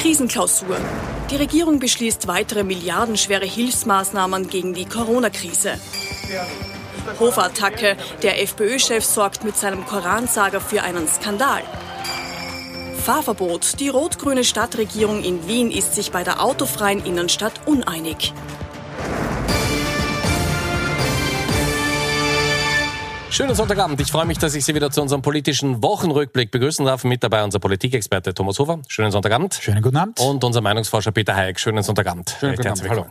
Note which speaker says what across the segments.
Speaker 1: Krisenklausur. Die Regierung beschließt weitere milliardenschwere Hilfsmaßnahmen gegen die Corona-Krise. Hofattacke. Der FPÖ-Chef sorgt mit seinem Koransager für einen Skandal. Fahrverbot. Die rot-grüne Stadtregierung in Wien ist sich bei der autofreien Innenstadt uneinig.
Speaker 2: Schönen Sonntagabend. Ich freue mich, dass ich Sie wieder zu unserem politischen Wochenrückblick begrüßen darf. Mit dabei unser Politikexperte Thomas Hofer. Schönen Sonntagabend.
Speaker 3: Schönen guten Abend.
Speaker 2: Und unser Meinungsforscher Peter Hayek. Schönen Sonntagabend.
Speaker 3: Schönen guten Abend. Hallo.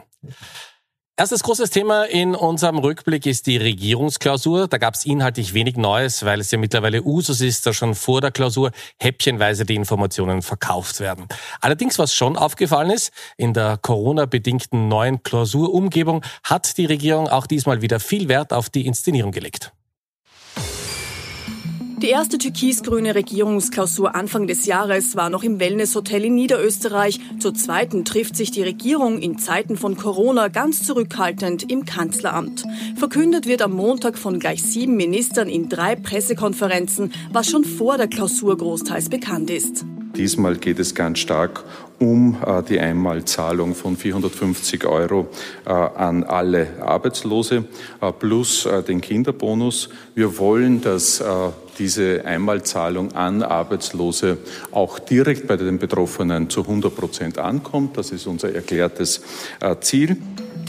Speaker 2: Erstes großes Thema in unserem Rückblick ist die Regierungsklausur. Da gab es inhaltlich wenig Neues, weil es ja mittlerweile Usus ist, dass schon vor der Klausur häppchenweise die Informationen verkauft werden. Allerdings, was schon aufgefallen ist, in der Corona-bedingten neuen Klausurumgebung hat die Regierung auch diesmal wieder viel Wert auf die Inszenierung gelegt.
Speaker 1: Die erste türkis-grüne Regierungsklausur Anfang des Jahres war noch im Wellnesshotel in Niederösterreich. Zur zweiten trifft sich die Regierung in Zeiten von Corona ganz zurückhaltend im Kanzleramt. Verkündet wird am Montag von gleich sieben Ministern in drei Pressekonferenzen, was schon vor der Klausur großteils bekannt ist.
Speaker 4: Diesmal geht es ganz stark um äh, die Einmalzahlung von 450 Euro äh, an alle Arbeitslose äh, plus äh, den Kinderbonus. Wir wollen, dass äh, diese Einmalzahlung an Arbeitslose auch direkt bei den Betroffenen zu 100 Prozent ankommt. Das ist unser erklärtes äh, Ziel.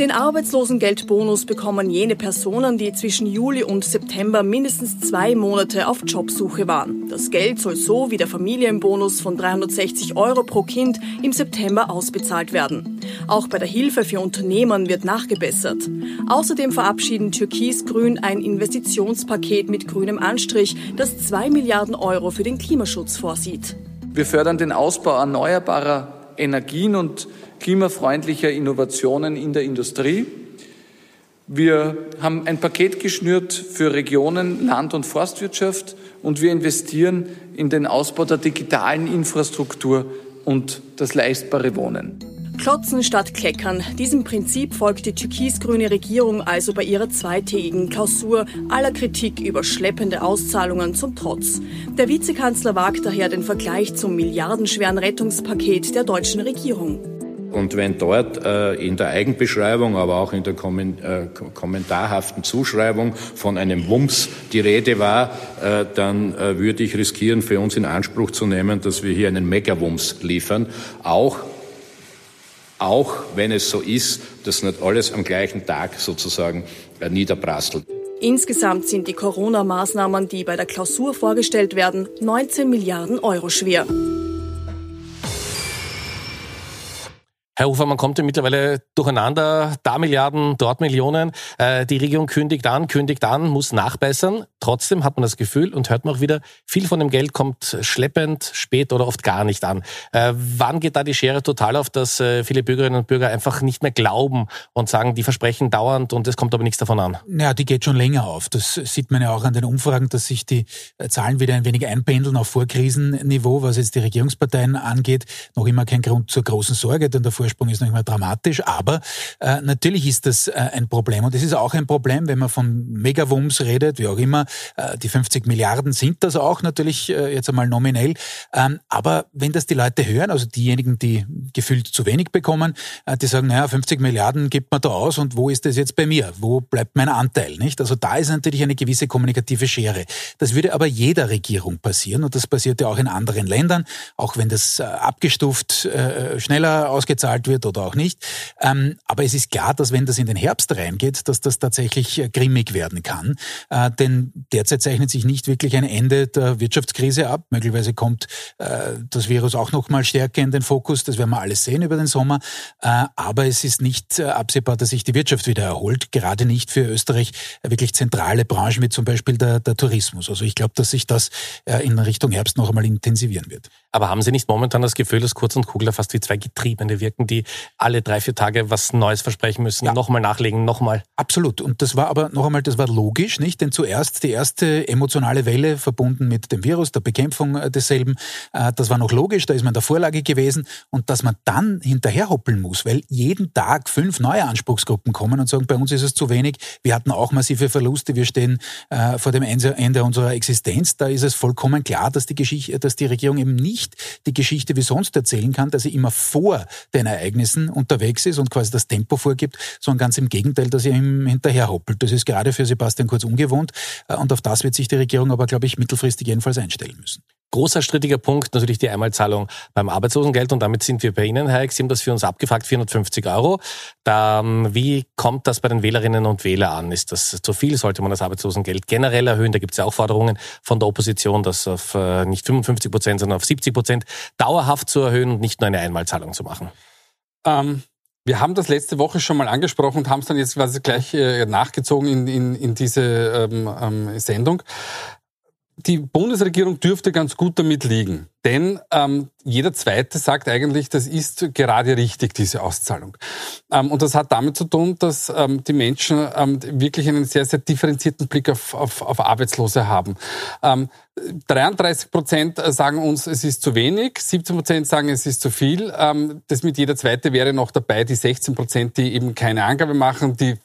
Speaker 1: Den Arbeitslosengeldbonus bekommen jene Personen, die zwischen Juli und September mindestens zwei Monate auf Jobsuche waren. Das Geld soll so wie der Familienbonus von 360 Euro pro Kind im September ausbezahlt werden. Auch bei der Hilfe für Unternehmen wird nachgebessert. Außerdem verabschieden Türkis-Grün ein Investitionspaket mit grünem Anstrich, das zwei Milliarden Euro für den Klimaschutz vorsieht.
Speaker 5: Wir fördern den Ausbau erneuerbarer Energien und klimafreundlicher Innovationen in der Industrie. Wir haben ein Paket geschnürt für Regionen, Land- und Forstwirtschaft und wir investieren in den Ausbau der digitalen Infrastruktur und das leistbare Wohnen.
Speaker 1: Klotzen statt Kleckern. Diesem Prinzip folgt die türkis-grüne Regierung also bei ihrer zweitägigen Klausur aller Kritik über schleppende Auszahlungen zum Trotz. Der Vizekanzler wagt daher den Vergleich zum milliardenschweren Rettungspaket der deutschen Regierung.
Speaker 6: Und wenn dort äh, in der Eigenbeschreibung, aber auch in der Kommen äh, kommentarhaften Zuschreibung von einem Wumms die Rede war, äh, dann äh, würde ich riskieren, für uns in Anspruch zu nehmen, dass wir hier einen Megawumms liefern. Auch, auch wenn es so ist, dass nicht alles am gleichen Tag sozusagen äh, niederprasselt.
Speaker 1: Insgesamt sind die Corona-Maßnahmen, die bei der Klausur vorgestellt werden, 19 Milliarden Euro schwer.
Speaker 2: Herr Ufer, man kommt ja mittlerweile durcheinander, da Milliarden, dort Millionen. Äh, die Regierung kündigt an, kündigt an, muss nachbessern. Trotzdem hat man das Gefühl und hört man auch wieder, viel von dem Geld kommt schleppend, spät oder oft gar nicht an. Äh, wann geht da die Schere total auf, dass äh, viele Bürgerinnen und Bürger einfach nicht mehr glauben und sagen, die versprechen dauernd und es kommt aber nichts davon an?
Speaker 3: Ja, die geht schon länger auf. Das sieht man ja auch an den Umfragen, dass sich die Zahlen wieder ein wenig einpendeln auf Vorkrisenniveau, was jetzt die Regierungsparteien angeht. Noch immer kein Grund zur großen Sorge, denn davor Vorsprung ist noch immer dramatisch, aber äh, natürlich ist das äh, ein Problem. Und es ist auch ein Problem, wenn man von Megawumms redet, wie auch immer. Äh, die 50 Milliarden sind das auch natürlich äh, jetzt einmal nominell. Ähm, aber wenn das die Leute hören, also diejenigen, die gefühlt zu wenig bekommen, äh, die sagen, naja, 50 Milliarden gibt man da aus und wo ist das jetzt bei mir? Wo bleibt mein Anteil? Nicht? Also da ist natürlich eine gewisse kommunikative Schere. Das würde aber jeder Regierung passieren und das passiert ja auch in anderen Ländern, auch wenn das äh, abgestuft schneller ausgezahlt bezahlt wird oder auch nicht. Ähm, aber es ist klar, dass wenn das in den Herbst reingeht, dass das tatsächlich äh, grimmig werden kann. Äh, denn derzeit zeichnet sich nicht wirklich ein Ende der Wirtschaftskrise ab. Möglicherweise kommt äh, das Virus auch noch mal stärker in den Fokus. Das werden wir alles sehen über den Sommer. Äh, aber es ist nicht äh, absehbar, dass sich die Wirtschaft wieder erholt. Gerade nicht für Österreich wirklich zentrale Branchen wie zum Beispiel der, der Tourismus. Also ich glaube, dass sich das äh, in Richtung Herbst noch einmal intensivieren wird.
Speaker 2: Aber haben Sie nicht momentan das Gefühl, dass Kurz und Kugler fast wie zwei Getriebene wirken, die alle drei, vier Tage was Neues versprechen müssen, ja. nochmal nachlegen, nochmal.
Speaker 3: Absolut. Und das war aber noch einmal, das war logisch, nicht? Denn zuerst die erste emotionale Welle verbunden mit dem Virus, der Bekämpfung äh, desselben, äh, das war noch logisch, da ist man in der Vorlage gewesen. Und dass man dann hinterherhoppeln muss, weil jeden Tag fünf neue Anspruchsgruppen kommen und sagen, bei uns ist es zu wenig, wir hatten auch massive Verluste, wir stehen äh, vor dem Ende unserer Existenz, da ist es vollkommen klar, dass die Geschichte, dass die Regierung eben nicht die Geschichte wie sonst erzählen kann, dass sie immer vor den Ereignissen unterwegs ist und quasi das Tempo vorgibt, sondern ganz im Gegenteil, dass sie ihm hinterherhoppelt. Das ist gerade für Sebastian Kurz ungewohnt äh, und auf das wird sich die Regierung aber, glaube ich, mittelfristig jedenfalls einstellen müssen.
Speaker 2: Großer strittiger Punkt natürlich die Einmalzahlung beim Arbeitslosengeld und damit sind wir bei Ihnen, Herr Eck. Sie haben das für uns abgefragt, 450 Euro. Da, wie kommt das bei den Wählerinnen und Wählern an? Ist das zu viel? Sollte man das Arbeitslosengeld generell erhöhen? Da gibt es ja auch Forderungen von der Opposition, das auf äh, nicht 55 Prozent, sondern auf 70 Prozent dauerhaft zu erhöhen und nicht nur eine Einmalzahlung zu machen.
Speaker 7: Ähm, wir haben das letzte Woche schon mal angesprochen und haben es dann jetzt quasi gleich äh, nachgezogen in, in, in diese ähm, ähm, Sendung die Bundesregierung dürfte ganz gut damit liegen. Denn ähm, jeder Zweite sagt eigentlich, das ist gerade richtig, diese Auszahlung. Ähm, und das hat damit zu tun, dass ähm, die Menschen ähm, wirklich einen sehr, sehr differenzierten Blick auf, auf, auf Arbeitslose haben. 33 ähm, Prozent sagen uns, es ist zu wenig, 17 Prozent sagen, es ist zu viel. Das mit jeder Zweite wäre noch dabei, die 16 Prozent, die eben keine Angabe machen, die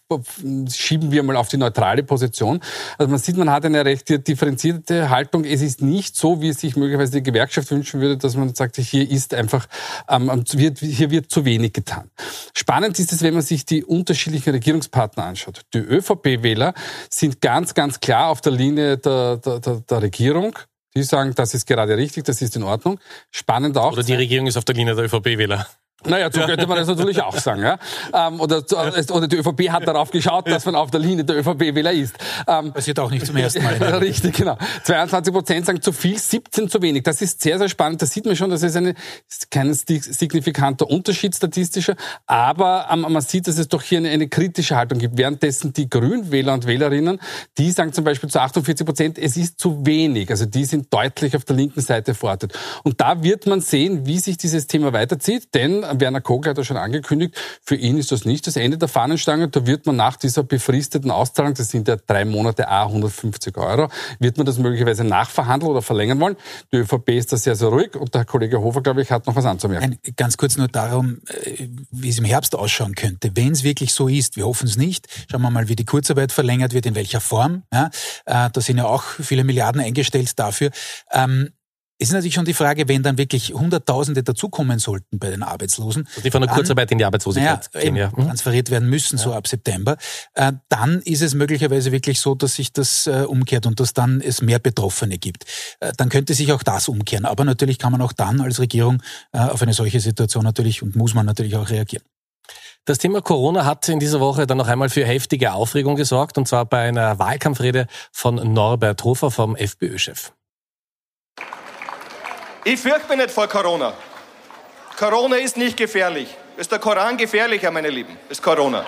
Speaker 7: schieben wir mal auf die neutrale Position. Also man sieht, man hat eine recht differenzierte Haltung. Es ist nicht so, wie es sich möglicherweise die Gewerkschaft wünschen würde, dass man sagt, hier ist einfach, ähm, wird, hier wird zu wenig getan. Spannend ist es, wenn man sich die unterschiedlichen Regierungspartner anschaut. Die ÖVP-Wähler sind ganz, ganz klar auf der Linie der, der, der, der Regierung. Die sagen, das ist gerade richtig, das ist in Ordnung. Spannend auch.
Speaker 2: Oder die Regierung ist auf der Linie der ÖVP-Wähler.
Speaker 7: Naja, so könnte man das natürlich auch sagen. Ja? Ähm, oder, oder die ÖVP hat darauf geschaut, dass man auf der Linie der ÖVP-Wähler ist.
Speaker 3: Ähm, Passiert auch nicht zum ersten Mal.
Speaker 7: Richtig, genau. 22 Prozent sagen zu viel, 17 zu wenig. Das ist sehr, sehr spannend. Da sieht man schon, dass es ein kein signifikanter Unterschied statistischer, aber ähm, man sieht, dass es doch hier eine, eine kritische Haltung gibt. Währenddessen die Grünwähler und Wählerinnen, die sagen zum Beispiel zu 48 Prozent, es ist zu wenig. Also die sind deutlich auf der linken Seite verortet. Und da wird man sehen, wie sich dieses Thema weiterzieht, denn Werner Kogler hat ja schon angekündigt, für ihn ist das nicht das Ende der Fahnenstange. Da wird man nach dieser befristeten Auszahlung, das sind ja drei Monate A 150 Euro, wird man das möglicherweise nachverhandeln oder verlängern wollen. Die ÖVP ist da sehr, sehr ruhig und der Kollege Hofer, glaube ich, hat noch was anzumerken.
Speaker 3: Ein, ganz kurz nur darum, äh, wie es im Herbst ausschauen könnte. Wenn es wirklich so ist, wir hoffen es nicht, schauen wir mal, wie die Kurzarbeit verlängert wird, in welcher Form. Ja, äh, da sind ja auch viele Milliarden eingestellt dafür. Ähm, es ist natürlich schon die Frage, wenn dann wirklich Hunderttausende dazukommen sollten bei den Arbeitslosen.
Speaker 2: Also die von der Kurzarbeit in die Arbeitslosigkeit
Speaker 3: naja, gehen, ja. Mhm. transferiert werden müssen, ja. so ab September. Äh, dann ist es möglicherweise wirklich so, dass sich das äh, umkehrt und dass dann es mehr Betroffene gibt. Äh, dann könnte sich auch das umkehren. Aber natürlich kann man auch dann als Regierung auf eine solche Situation natürlich und muss man natürlich auch reagieren.
Speaker 2: Das Thema Corona hat in dieser Woche dann noch einmal für heftige Aufregung gesorgt, und zwar bei einer Wahlkampfrede von Norbert Hofer vom FPÖ-Chef.
Speaker 8: Ich fürchte mich nicht vor Corona. Corona ist nicht gefährlich. Ist der Koran gefährlicher, meine Lieben? Ist Corona.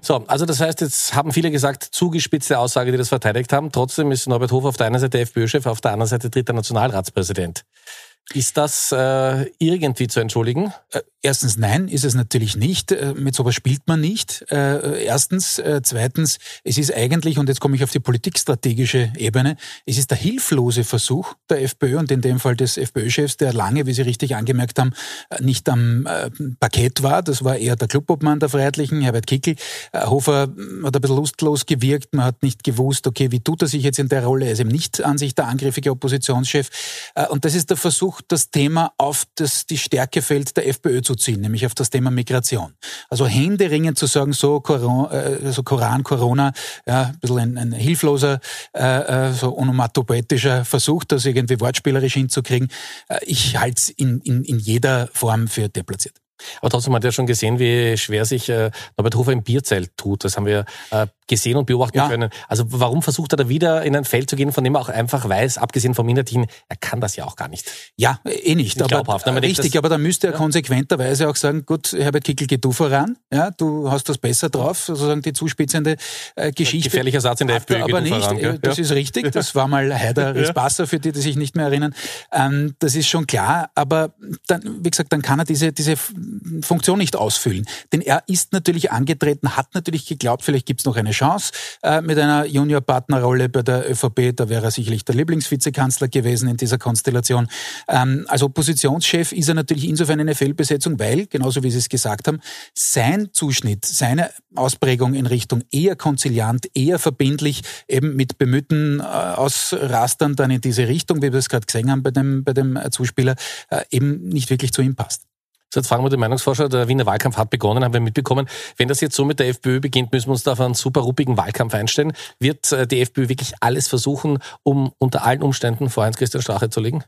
Speaker 2: So, also das heißt, jetzt haben viele gesagt, zugespitzte Aussage, die das verteidigt haben. Trotzdem ist Norbert Hofer auf der einen Seite FPÖ-Chef, auf der anderen Seite dritter Nationalratspräsident. Ist das äh, irgendwie zu entschuldigen?
Speaker 3: Äh, erstens nein, ist es natürlich nicht. Äh, mit sowas spielt man nicht. Äh, erstens. Zweitens, es ist eigentlich, und jetzt komme ich auf die politikstrategische Ebene, es ist der hilflose Versuch der FPÖ und in dem Fall des FPÖ-Chefs, der lange, wie Sie richtig angemerkt haben, nicht am Parkett war. Das war eher der Clubobmann der Freiheitlichen, Herbert Kickel. Hofer hat ein bisschen lustlos gewirkt. Man hat nicht gewusst, okay, wie tut er sich jetzt in der Rolle? Er ist eben nicht an sich der angriffige Oppositionschef. Und das ist der Versuch, das Thema auf das, die Stärkefeld der FPÖ zu ziehen, nämlich auf das Thema Migration. Also händeringend zu sagen, so, Koran, äh, so Koran, Corona, ja, ein bisschen ein, ein hilfloser, äh, äh so onomatopoetischer Versuch, das irgendwie wortspielerisch hinzukriegen. Äh, ich halte es in, in, in jeder Form für deplatziert.
Speaker 2: Aber trotzdem hat er schon gesehen, wie schwer sich äh, Norbert Hofer im Bierzelt tut. Das haben wir äh, gesehen und beobachten ja. können. Also warum versucht er da wieder in ein Feld zu gehen, von dem er auch einfach weiß, abgesehen vom Inhaltlichen, er kann das ja auch gar nicht.
Speaker 3: Ja, eh nicht. nicht aber, ne? richtig, aber da müsste er ja. konsequenterweise auch sagen, gut, Herbert Kickel, geh du voran, ja, du hast das besser drauf, sozusagen die zuspitzende äh, Geschichte.
Speaker 2: Gefährlicher Satz in der FPÖ.
Speaker 3: Aber nicht, voran, äh, das ist richtig, das war mal Heider Rispasser, für die, die sich nicht mehr erinnern. Ähm, das ist schon klar, aber dann, wie gesagt, dann kann er diese, diese Funktion nicht ausfüllen. Denn er ist natürlich angetreten, hat natürlich geglaubt, vielleicht gibt es noch eine Chance äh, mit einer Junior-Partnerrolle bei der ÖVP. Da wäre er sicherlich der Lieblingsvizekanzler gewesen in dieser Konstellation. Ähm, als Oppositionschef ist er natürlich insofern eine Fehlbesetzung, weil, genauso wie Sie es gesagt haben, sein Zuschnitt, seine Ausprägung in Richtung eher konziliant, eher verbindlich, eben mit bemühten äh, Ausrastern dann in diese Richtung, wie wir es gerade gesehen haben bei dem, bei dem Zuspieler, äh, eben nicht wirklich zu ihm passt.
Speaker 2: So, jetzt fragen wir den Meinungsforscher, der Wiener Wahlkampf hat begonnen, haben wir mitbekommen. Wenn das jetzt so mit der FPÖ beginnt, müssen wir uns da auf einen super ruppigen Wahlkampf einstellen. Wird äh, die FPÖ wirklich alles versuchen, um unter allen Umständen vor Heinz-Christian Strache zu legen?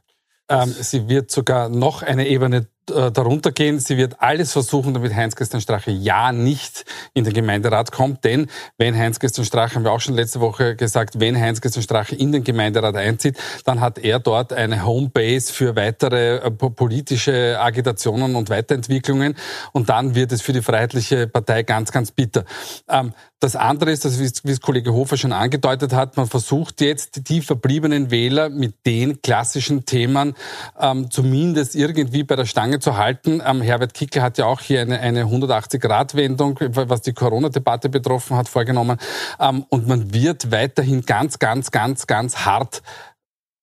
Speaker 7: Ähm, sie wird sogar noch eine Ebene äh, darunter gehen. Sie wird alles versuchen, damit Heinz-Christian Strache ja nicht in den Gemeinderat kommt. Denn wenn Heinz-Christian Strache, haben wir auch schon letzte Woche gesagt, wenn Heinz-Christian Strache in den Gemeinderat einzieht, dann hat er dort eine Homebase für weitere äh, politische Agitationen und Weiterentwicklungen. Und dann wird es für die Freiheitliche Partei ganz, ganz bitter. Ähm, das andere ist, dass, wie es Kollege Hofer schon angedeutet hat, man versucht jetzt die verbliebenen Wähler mit den klassischen Themen ähm, zumindest irgendwie bei der Stange zu halten. Ähm, Herbert Kickl hat ja auch hier eine, eine 180-Grad-Wendung, was die Corona-Debatte betroffen hat, vorgenommen. Ähm, und man wird weiterhin ganz, ganz, ganz, ganz hart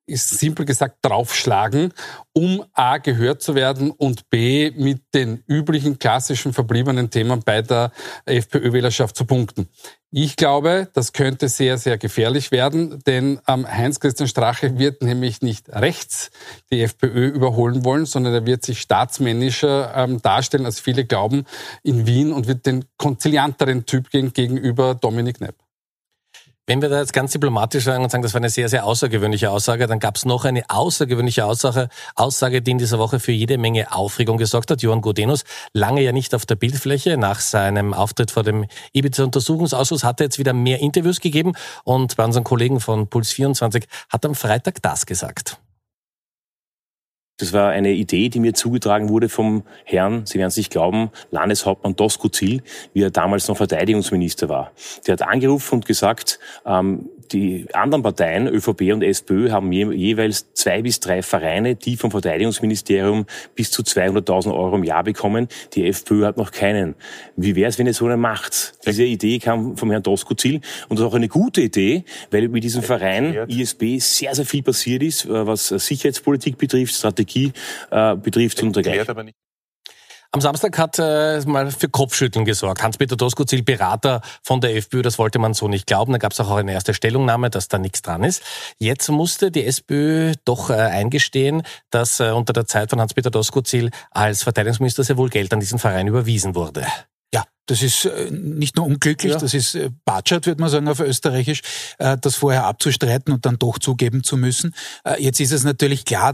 Speaker 7: ist simpel gesagt draufschlagen, um A gehört zu werden und B mit den üblichen klassischen verbliebenen Themen bei der FPÖ-Wählerschaft zu punkten. Ich glaube, das könnte sehr, sehr gefährlich werden, denn ähm, Heinz-Christian Strache wird nämlich nicht rechts die FPÖ überholen wollen, sondern er wird sich staatsmännischer ähm, darstellen, als viele glauben, in Wien und wird den konzilianteren Typ gehen gegenüber Dominik Nepp.
Speaker 2: Wenn wir da jetzt ganz diplomatisch sagen und sagen, das war eine sehr, sehr außergewöhnliche Aussage, dann gab es noch eine außergewöhnliche Aussage, Aussage, die in dieser Woche für jede Menge Aufregung gesorgt hat. Johann Godenus, lange ja nicht auf der Bildfläche, nach seinem Auftritt vor dem Ibiza-Untersuchungsausschuss hat er jetzt wieder mehr Interviews gegeben und bei unseren Kollegen von Puls 24 hat am Freitag das gesagt.
Speaker 9: Das war eine Idee, die mir zugetragen wurde vom Herrn, Sie werden es nicht glauben, Landeshauptmann Dosko Ziel, wie er damals noch Verteidigungsminister war. Der hat angerufen und gesagt, ähm, die anderen Parteien, ÖVP und SPÖ, haben je, jeweils zwei bis drei Vereine, die vom Verteidigungsministerium bis zu 200.000 Euro im Jahr bekommen. Die FPÖ hat noch keinen. Wie wäre es, wenn ihr so eine macht? Diese Idee kam vom Herrn Doskozil und das ist auch eine gute Idee, weil mit diesem Verein ISB sehr, sehr viel passiert ist, äh, was Sicherheitspolitik betrifft, Strategie äh, betrifft und dergleichen.
Speaker 2: Am Samstag hat äh, mal für Kopfschütteln gesorgt. Hans-Peter Doskozil, Berater von der FPÖ, das wollte man so nicht glauben. Da gab es auch eine erste Stellungnahme, dass da nichts dran ist. Jetzt musste die SPÖ doch äh, eingestehen, dass äh, unter der Zeit von Hans-Peter Doskozil als Verteidigungsminister sehr wohl Geld an diesen Verein überwiesen wurde.
Speaker 3: Das ist äh, nicht nur unglücklich, ja. das ist äh, Batschert, würde man sagen auf Österreichisch, äh, das vorher abzustreiten und dann doch zugeben zu müssen. Jetzt ist es natürlich klar,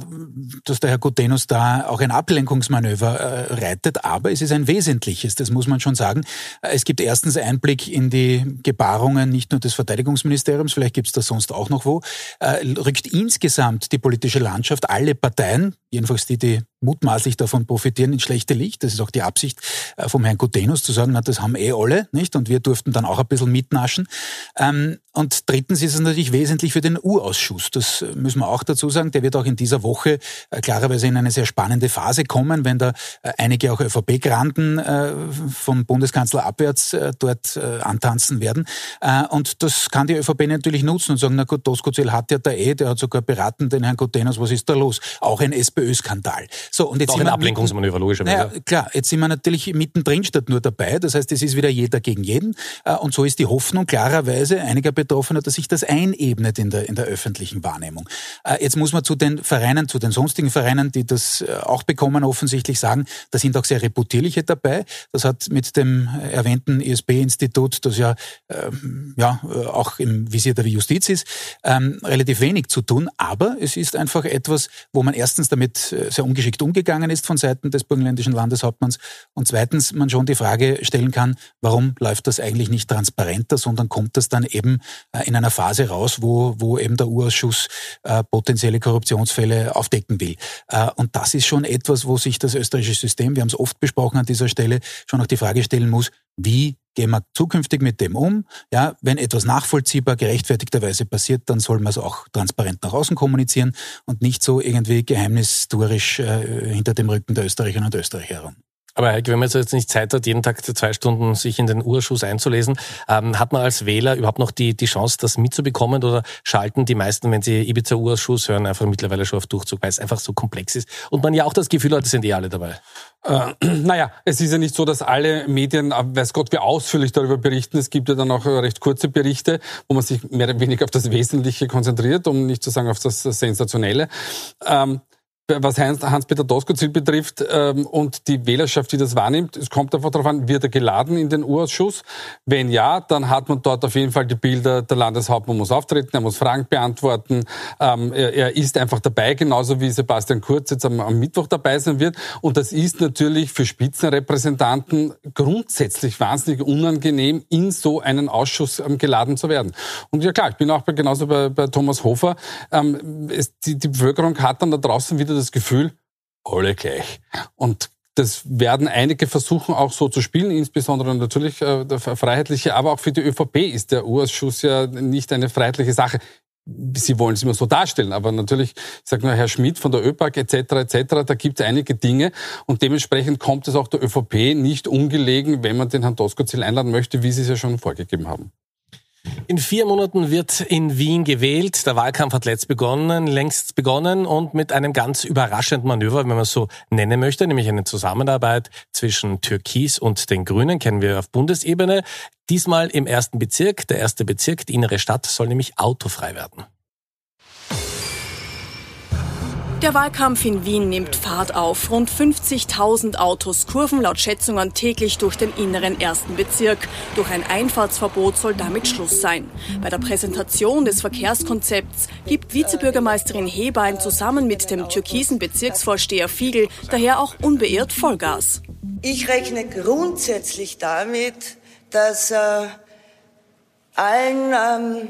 Speaker 3: dass der Herr Gutenus da auch ein Ablenkungsmanöver reitet, aber es ist ein wesentliches, das muss man schon sagen. Es gibt erstens Einblick in die Gebarungen nicht nur des Verteidigungsministeriums, vielleicht gibt es das sonst auch noch wo, rückt insgesamt die politische Landschaft, alle Parteien, jedenfalls die, die mutmaßlich davon profitieren, ins schlechte Licht. Das ist auch die Absicht vom Herrn Gutenus zu sagen, na, das haben eh alle, nicht? Und wir durften dann auch ein bisschen mitnaschen. Ähm, und drittens ist es natürlich wesentlich für den U-Ausschuss. Das müssen wir auch dazu sagen. Der wird auch in dieser Woche äh, klarerweise in eine sehr spannende Phase kommen, wenn da äh, einige auch ÖVP-Granten äh, vom Bundeskanzler abwärts äh, dort äh, antanzen werden. Äh, und das kann die ÖVP natürlich nutzen und sagen, na gut, Doskozil hat ja da eh, der hat sogar beraten den Herrn Kotenas, was ist da los? Auch ein SPÖ-Skandal.
Speaker 2: So, und jetzt auch ein Ablenkungsmanöver, logischerweise.
Speaker 3: Naja, klar, jetzt sind wir natürlich mittendrin statt nur dabei. Das heißt, es ist wieder jeder gegen jeden. Äh, und so ist die Hoffnung klarerweise einiger Betroffener, dass sich das einebnet in der, in der öffentlichen Wahrnehmung. Äh, jetzt muss man zu den Vereinen, zu den sonstigen Vereinen, die das äh, auch bekommen, offensichtlich sagen, da sind auch sehr reputierliche dabei. Das hat mit dem erwähnten ISB-Institut, das ja, ähm, ja auch im Visier der Justiz ist, ähm, relativ wenig zu tun. Aber es ist einfach etwas, wo man erstens damit sehr ungeschickt umgegangen ist von Seiten des burgenländischen Landeshauptmanns und zweitens man schon die Frage stellt, stellen kann, warum läuft das eigentlich nicht transparenter, sondern kommt das dann eben äh, in einer Phase raus, wo, wo eben der Urausschuss äh, potenzielle Korruptionsfälle aufdecken will. Äh, und das ist schon etwas, wo sich das österreichische System, wir haben es oft besprochen an dieser Stelle, schon auch die Frage stellen muss, wie gehen wir zukünftig mit dem um? Ja, wenn etwas nachvollziehbar, gerechtfertigterweise passiert, dann soll man es auch transparent nach außen kommunizieren und nicht so irgendwie geheimnistuerisch äh, hinter dem Rücken der Österreicherinnen und Österreicher herum.
Speaker 2: Aber Heike, wenn man jetzt nicht Zeit hat, jeden Tag zwei Stunden sich in den Urschuss einzulesen, ähm, hat man als Wähler überhaupt noch die, die Chance, das mitzubekommen oder schalten die meisten, wenn sie Ibiza-Urschuss hören, einfach mittlerweile schon auf Durchzug, weil es einfach so komplex ist und man ja auch das Gefühl hat, es sind eh alle dabei?
Speaker 7: Äh, naja, es ist ja nicht so, dass alle Medien, äh, weiß Gott, wie ausführlich darüber berichten. Es gibt ja dann auch recht kurze Berichte, wo man sich mehr oder weniger auf das Wesentliche konzentriert, um nicht zu sagen auf das Sensationelle. Ähm, was Hans-Peter Doskozil betrifft ähm, und die Wählerschaft, die das wahrnimmt, es kommt einfach darauf an, wird er geladen in den Urausschuss? Wenn ja, dann hat man dort auf jeden Fall die Bilder, der Landeshauptmann muss auftreten, er muss Fragen beantworten, ähm, er, er, ist einfach dabei, genauso wie Sebastian Kurz jetzt am, am, Mittwoch dabei sein wird. Und das ist natürlich für Spitzenrepräsentanten grundsätzlich wahnsinnig unangenehm, in so einen Ausschuss ähm, geladen zu werden. Und ja klar, ich bin auch bei, genauso bei, bei Thomas Hofer, ähm, es, die, die Bevölkerung hat dann da draußen wieder das Gefühl, alle gleich. Und das werden einige versuchen auch so zu spielen, insbesondere natürlich äh, der Freiheitliche, aber auch für die ÖVP ist der Urausschuss ja nicht eine freiheitliche Sache. Sie wollen es immer so darstellen, aber natürlich, ich sage nur Herr Schmidt von der ÖPAG etc. etc. Da gibt es einige Dinge und dementsprechend kommt es auch der ÖVP nicht ungelegen, wenn man den Herrn Doskozil einladen möchte, wie Sie es ja schon vorgegeben haben.
Speaker 2: In vier Monaten wird in Wien gewählt. Der Wahlkampf hat letzt begonnen, längst begonnen und mit einem ganz überraschenden Manöver, wenn man es so nennen möchte, nämlich eine Zusammenarbeit zwischen Türkis und den Grünen, kennen wir auf Bundesebene. Diesmal im ersten Bezirk. Der erste Bezirk, die innere Stadt, soll nämlich autofrei werden.
Speaker 1: Der Wahlkampf in Wien nimmt Fahrt auf. Rund 50.000 Autos kurven laut Schätzungen täglich durch den inneren ersten Bezirk. Durch ein Einfahrtsverbot soll damit Schluss sein. Bei der Präsentation des Verkehrskonzepts gibt Vizebürgermeisterin Hebein zusammen mit dem türkisen Bezirksvorsteher Fiegel daher auch unbeirrt Vollgas.
Speaker 10: Ich rechne grundsätzlich damit, dass äh, allen ähm,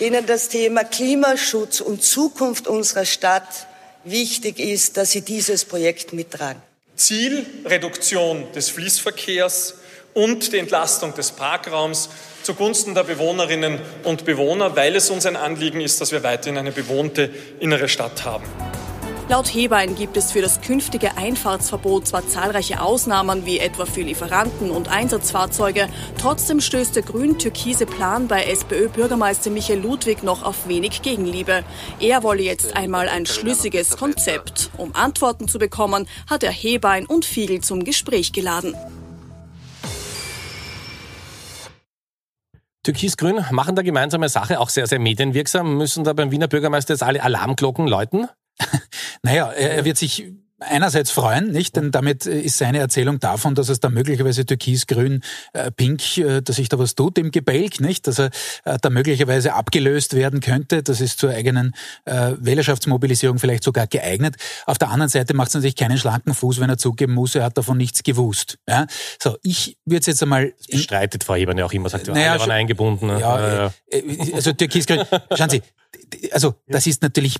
Speaker 10: denen das Thema Klimaschutz und Zukunft unserer Stadt wichtig ist, dass sie dieses Projekt mittragen.
Speaker 11: Ziel Reduktion des Fließverkehrs und die Entlastung des Parkraums zugunsten der Bewohnerinnen und Bewohner, weil es uns ein Anliegen ist, dass wir weiterhin eine bewohnte innere Stadt haben.
Speaker 1: Laut Hebein gibt es für das künftige Einfahrtsverbot zwar zahlreiche Ausnahmen, wie etwa für Lieferanten und Einsatzfahrzeuge, trotzdem stößt der grün-türkise Plan bei SPÖ-Bürgermeister Michael Ludwig noch auf wenig Gegenliebe. Er wolle jetzt einmal ein schlüssiges Konzept. Um Antworten zu bekommen, hat er Hebein und Fiegel zum Gespräch geladen.
Speaker 2: Türkis-Grün machen da gemeinsame Sache, auch sehr, sehr medienwirksam. Müssen da beim Wiener Bürgermeister jetzt alle Alarmglocken läuten?
Speaker 3: naja, er, er wird sich einerseits freuen, nicht? Denn damit ist seine Erzählung davon, dass es da möglicherweise türkis, grün, äh, pink, äh, dass sich da was tut im Gebälk, nicht? Dass er äh, da möglicherweise abgelöst werden könnte. Das ist zur eigenen äh, Wählerschaftsmobilisierung vielleicht sogar geeignet. Auf der anderen Seite macht es natürlich keinen schlanken Fuß, wenn er zugeben muss, er hat davon nichts gewusst. Ja? So, ich würde jetzt einmal...
Speaker 2: Das bestreitet Frau Ebene auch immer, sagt, naja, alle waren eingebunden.
Speaker 3: Ja, äh, also türkis-grün, schauen Sie, also das ist natürlich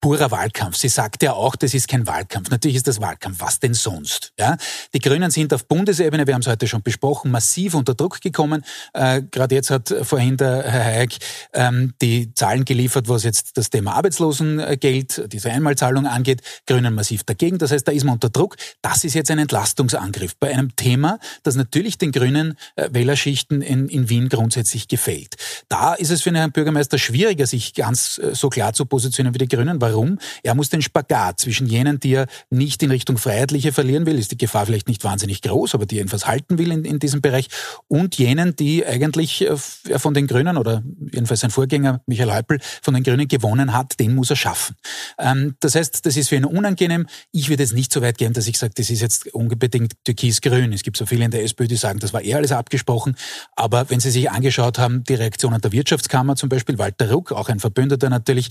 Speaker 3: purer Wahlkampf. Sie sagt ja auch, das ist kein Wahlkampf. Natürlich ist das Wahlkampf. Was denn sonst? Ja? Die Grünen sind auf Bundesebene, wir haben es heute schon besprochen, massiv unter Druck gekommen. Äh, Gerade jetzt hat vorhin der Herr Hayek ähm, die Zahlen geliefert, was jetzt das Thema Arbeitslosengeld, diese Einmalzahlung angeht. Grünen massiv dagegen. Das heißt, da ist man unter Druck. Das ist jetzt ein Entlastungsangriff bei einem Thema, das natürlich den grünen äh, Wählerschichten in, in Wien grundsätzlich gefällt. Da ist es für einen Bürgermeister schwieriger, sich ganz äh, so klar zu positionieren wie die Grünen. Warum? Er muss den Spagat zwischen jenen, die er nicht in Richtung Freiheitliche verlieren will, ist die Gefahr vielleicht nicht wahnsinnig groß, aber die er jedenfalls halten will in, in diesem Bereich, und jenen, die eigentlich äh, von den Grünen oder jedenfalls sein Vorgänger Michael Häupl von den Grünen gewonnen hat, den muss er schaffen. Ähm, das heißt, das ist für ihn unangenehm. Ich würde jetzt nicht so weit gehen, dass ich sage, das ist jetzt unbedingt türkis-grün. Es gibt so viele in der SPÖ, die sagen, das war eher alles abgesprochen. Aber wenn Sie sich angeschaut haben, die Reaktionen der Wirtschaftskammer zum Beispiel, Walter Ruck, auch ein Verbündeter natürlich,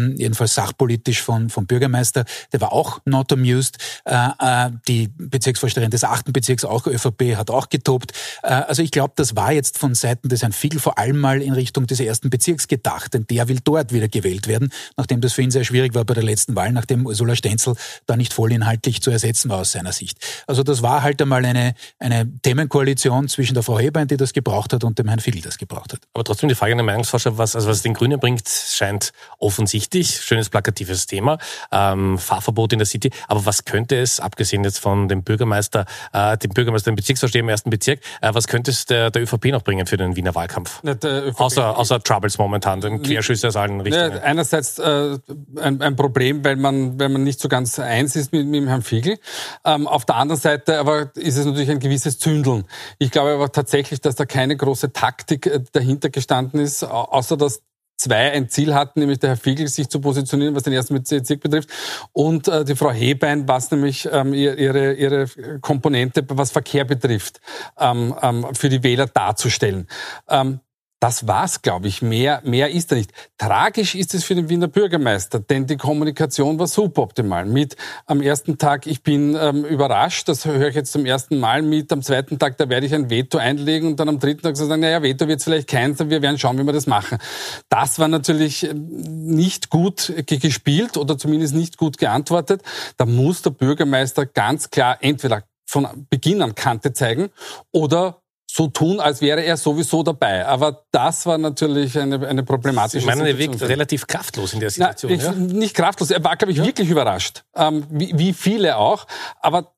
Speaker 3: ähm, jedenfalls sachpolitisch von, vom Bürgermeister. Der war auch not amused. Äh, äh, die Bezirksvorsteherin des achten Bezirks, auch ÖVP, hat auch getobt. Äh, also ich glaube, das war jetzt von Seiten des Herrn Fiegel vor allem mal in Richtung des ersten Bezirks gedacht, denn der will dort wieder gewählt werden, nachdem das für ihn sehr schwierig war bei der letzten Wahl, nachdem Ursula Stenzel da nicht vollinhaltlich zu ersetzen war aus seiner Sicht. Also das war halt einmal eine, eine Themenkoalition zwischen der Frau Hebein, die das gebraucht hat, und dem Herrn Fiegel, das gebraucht hat.
Speaker 2: Aber trotzdem die Frage an den Meinungsforscher, was, also was den Grünen bringt, scheint offensichtlich. Schönes plakatives Thema. Ähm, Fahrverbot in der City. Aber was könnte es, abgesehen jetzt von dem Bürgermeister, äh, dem Bürgermeister, dem Bezirksvorsteher im ersten Bezirk, äh, was könnte es der, der ÖVP noch bringen für den Wiener Wahlkampf?
Speaker 7: Na,
Speaker 2: außer, außer Troubles momentan, den Querschüsse aus allen Richtungen.
Speaker 7: Ja, einerseits äh, ein, ein, Problem, weil man, weil man nicht so ganz eins ist mit, mit dem Herrn Fiegel. Ähm, auf der anderen Seite aber ist es natürlich ein gewisses Zündeln. Ich glaube aber tatsächlich, dass da keine große Taktik äh, dahinter gestanden ist, außer dass zwei ein Ziel hatten, nämlich der Herr Fiegel sich zu positionieren, was den ersten Bezirk betrifft, und äh, die Frau Hebein, was nämlich ähm, ihre, ihre Komponente, was Verkehr betrifft, ähm, ähm, für die Wähler darzustellen. Ähm, das war's, glaube ich. Mehr, mehr ist da nicht. Tragisch ist es für den Wiener Bürgermeister, denn die Kommunikation war suboptimal. Mit am ersten Tag, ich bin ähm, überrascht, das höre ich jetzt zum ersten Mal mit. Am zweiten Tag, da werde ich ein Veto einlegen und dann am dritten Tag sagen, naja, Veto wird vielleicht keins, wir werden schauen, wie wir das machen. Das war natürlich ähm, nicht gut gespielt oder zumindest nicht gut geantwortet. Da muss der Bürgermeister ganz klar entweder von Beginn an Kante zeigen oder so tun, als wäre er sowieso dabei. Aber das war natürlich eine, eine problematische
Speaker 2: ich meine, Situation. Er wirkt relativ kraftlos in der Situation.
Speaker 7: Na, ich, ja? Nicht kraftlos, er war, glaube ich, ja. wirklich überrascht. Ähm, wie, wie viele auch. Aber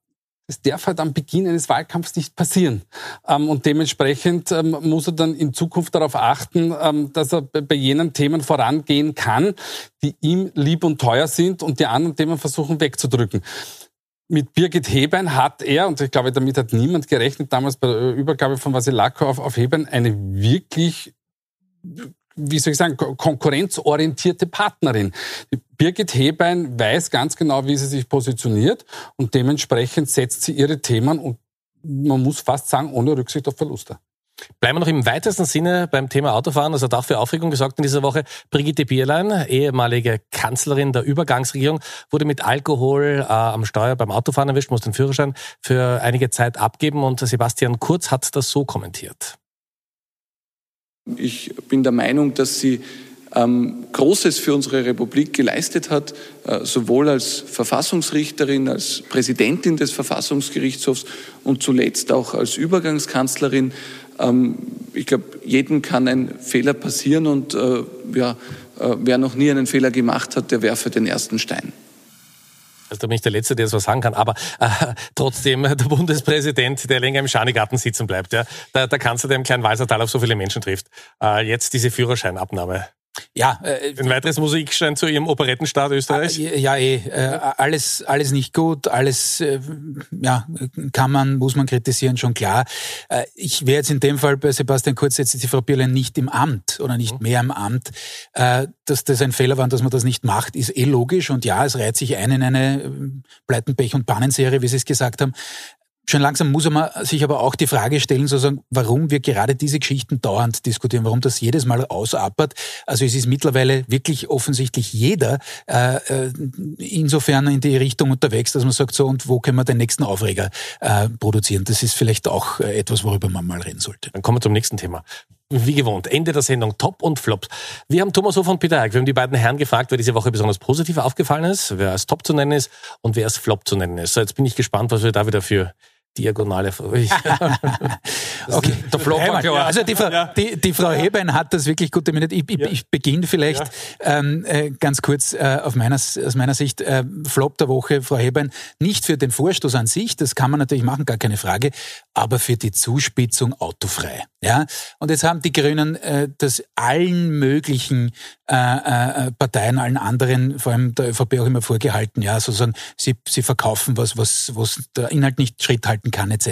Speaker 7: das darf halt am Beginn eines Wahlkampfs nicht passieren. Ähm, und dementsprechend ähm, muss er dann in Zukunft darauf achten, ähm, dass er bei jenen Themen vorangehen kann, die ihm lieb und teuer sind und die anderen Themen versuchen wegzudrücken mit Birgit Hebein hat er, und ich glaube, damit hat niemand gerechnet, damals bei der Übergabe von Vasilako auf, auf Hebein, eine wirklich, wie soll ich sagen, konkurrenzorientierte Partnerin. Birgit Hebein weiß ganz genau, wie sie sich positioniert und dementsprechend setzt sie ihre Themen und man muss fast sagen, ohne Rücksicht auf Verluste.
Speaker 2: Bleiben wir noch im weitesten Sinne beim Thema Autofahren. Das hat auch für Aufregung gesorgt in dieser Woche. Brigitte Bierlein, ehemalige Kanzlerin der Übergangsregierung, wurde mit Alkohol äh, am Steuer beim Autofahren erwischt, muss den Führerschein für einige Zeit abgeben und Sebastian Kurz hat das so kommentiert.
Speaker 5: Ich bin der Meinung, dass sie ähm, Großes für unsere Republik geleistet hat, äh, sowohl als Verfassungsrichterin, als Präsidentin des Verfassungsgerichtshofs und zuletzt auch als Übergangskanzlerin. Ähm, ich glaube, jedem kann ein Fehler passieren und äh, ja, äh, wer noch nie einen Fehler gemacht hat, der werfe den ersten Stein.
Speaker 2: Also da bin ich der Letzte, der das sagen kann. Aber äh, trotzdem, der Bundespräsident, der länger im Schanigarten sitzen bleibt, ja, der, der Kanzler, der im kleinen Walsertal auf so viele Menschen trifft, äh, jetzt diese Führerscheinabnahme.
Speaker 3: Ja,
Speaker 2: äh, ein weiteres Musikstein zu Ihrem Operettenstaat Österreich?
Speaker 3: Äh, ja, eh, äh, alles, alles nicht gut, alles, äh, ja, kann man, muss man kritisieren, schon klar. Äh, ich wäre jetzt in dem Fall bei Sebastian Kurz jetzt ist die Frau Birlein nicht im Amt oder nicht mhm. mehr im Amt. Äh, dass das ein Fehler war, dass man das nicht macht, ist eh logisch und ja, es reiht sich ein in eine äh, Pleitenpech- und Pannenserie, wie Sie es gesagt haben. Schon langsam muss man sich aber auch die Frage stellen, sozusagen, warum wir gerade diese Geschichten dauernd diskutieren, warum das jedes Mal ausapert. Also es ist mittlerweile wirklich offensichtlich jeder äh, äh, insofern in die Richtung unterwegs, dass man sagt, so und wo können wir den nächsten Aufreger äh, produzieren? Das ist vielleicht auch äh, etwas, worüber man mal reden sollte.
Speaker 2: Dann kommen wir zum nächsten Thema. Wie gewohnt, Ende der Sendung Top und Flops. Wir haben Thomas Hofer und Peter Eick, wir haben die beiden Herren gefragt, wer diese Woche besonders positiv aufgefallen ist, wer als Top zu nennen ist und wer als Flop zu nennen ist. So, jetzt bin ich gespannt, was wir da wieder für Diagonale.
Speaker 3: okay, der Flop war klar. Also die, Frau, die, die Frau Hebein hat das wirklich gut dominiert. Ich, ich, ja. ich beginne vielleicht ähm, äh, ganz kurz äh, auf meiner, aus meiner Sicht. Äh, Flop der Woche, Frau Hebein, nicht für den Vorstoß an sich, das kann man natürlich machen, gar keine Frage, aber für die Zuspitzung autofrei. Ja? Und jetzt haben die Grünen äh, das allen möglichen äh, äh, Parteien, allen anderen, vor allem der ÖVP auch immer vorgehalten, ja, sozusagen, sie, sie verkaufen was, was, was der Inhalt nicht Schritt halten kann, etc.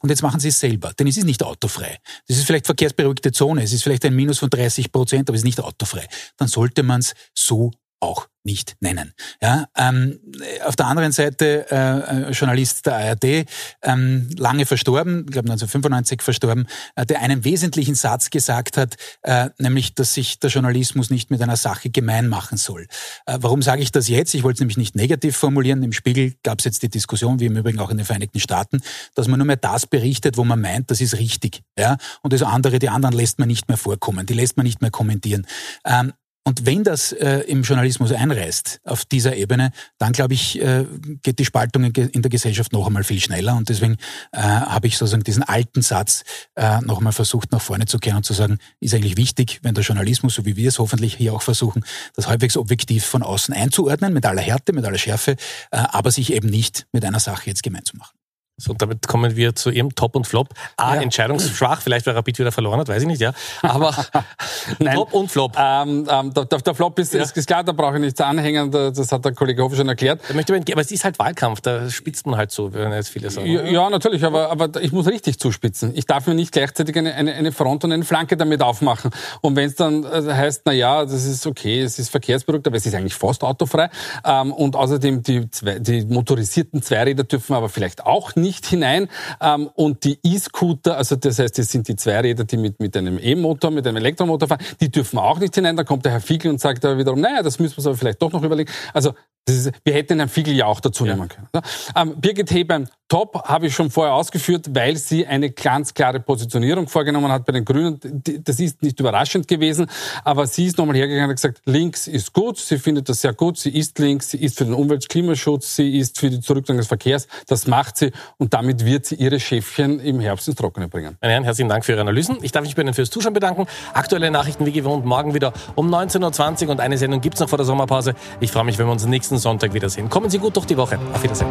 Speaker 3: Und jetzt machen sie es selber, denn es ist nicht autofrei. Das ist vielleicht verkehrsberuhigte Zone, es ist vielleicht ein Minus von 30 Prozent, aber es ist nicht autofrei. Dann sollte man es so auch nicht nennen. Ja, ähm, auf der anderen Seite äh, äh Journalist der ARD, ähm, lange verstorben, ich glaube 1995 verstorben, äh, der einen wesentlichen Satz gesagt hat, äh, nämlich, dass sich der Journalismus nicht mit einer Sache gemein machen soll. Äh, warum sage ich das jetzt? Ich wollte es nämlich nicht negativ formulieren. Im Spiegel gab es jetzt die Diskussion, wie im Übrigen auch in den Vereinigten Staaten, dass man nur mehr das berichtet, wo man meint, das ist richtig. Ja? Und das andere, die anderen lässt man nicht mehr vorkommen, die lässt man nicht mehr kommentieren. Ähm, und wenn das äh, im Journalismus einreißt auf dieser Ebene, dann glaube ich, äh, geht die Spaltung in, der Gesellschaft noch einmal viel schneller. Und deswegen äh, habe ich sozusagen diesen alten Satz äh, noch einmal versucht, nach vorne zu kehren und zu sagen, ist eigentlich wichtig, wenn der Journalismus, so wie wir es hoffentlich hier auch versuchen, das halbwegs objektiv von außen einzuordnen, mit aller Härte, mit aller Schärfe, äh, aber sich eben nicht mit einer Sache jetzt gemein zu machen.
Speaker 2: So, damit kommen wir zu ihrem Top und Flop. A, ja. entscheidungsschwach, vielleicht weil Rapid wieder verloren hat, weiß ich nicht, ja. Aber Top und Flop.
Speaker 7: Ähm, ähm, der, der, Flop ist, ja. ist, klar, da brauche ich nichts anhängen, das hat der Kollege Hofer schon erklärt.
Speaker 2: Da möchte man, aber es ist halt Wahlkampf, da spitzt man halt so, wenn jetzt viele sagen.
Speaker 7: Ja, ja, natürlich, aber, aber ich muss richtig zuspitzen. Ich darf mir nicht gleichzeitig eine, eine, eine Front und eine Flanke damit aufmachen. Und wenn es dann äh, heißt, na ja, das ist okay, es ist verkehrsberuhigt, aber es ist eigentlich fast autofrei. Ähm, und außerdem die, die motorisierten Zweiräder dürfen aber vielleicht auch nicht nicht hinein. Ähm, und die E-Scooter, also das heißt, das sind die Zweiräder, die mit, mit einem E-Motor, mit einem Elektromotor fahren, die dürfen auch nicht hinein. Da kommt der Herr Fiegel und sagt aber wiederum, naja, das müssen wir uns aber vielleicht doch noch überlegen. Also ist, wir hätten Herrn Fiegel ja auch dazu ja. nehmen können. Ähm, Birgit Hebein, top, habe ich schon vorher ausgeführt, weil sie eine ganz klare Positionierung vorgenommen hat bei den Grünen. Das ist nicht überraschend gewesen, aber sie ist nochmal hergegangen und gesagt, links ist gut, sie findet das sehr gut, sie ist links, sie ist für den Umwelt-Klimaschutz, sie ist für die Zurückdrängung des Verkehrs, das macht sie und damit wird sie ihre Schäfchen im Herbst ins Trockene bringen.
Speaker 2: Meine Herren, herzlichen Dank für Ihre Analysen. Ich darf mich bei Ihnen fürs Zuschauen bedanken. Aktuelle Nachrichten wie gewohnt morgen wieder um 19.20 Uhr und eine Sendung gibt es noch vor der Sommerpause. Ich freue mich, wenn wir uns nächsten Sonntag wiedersehen. Kommen Sie gut durch die Woche. Auf Wiedersehen.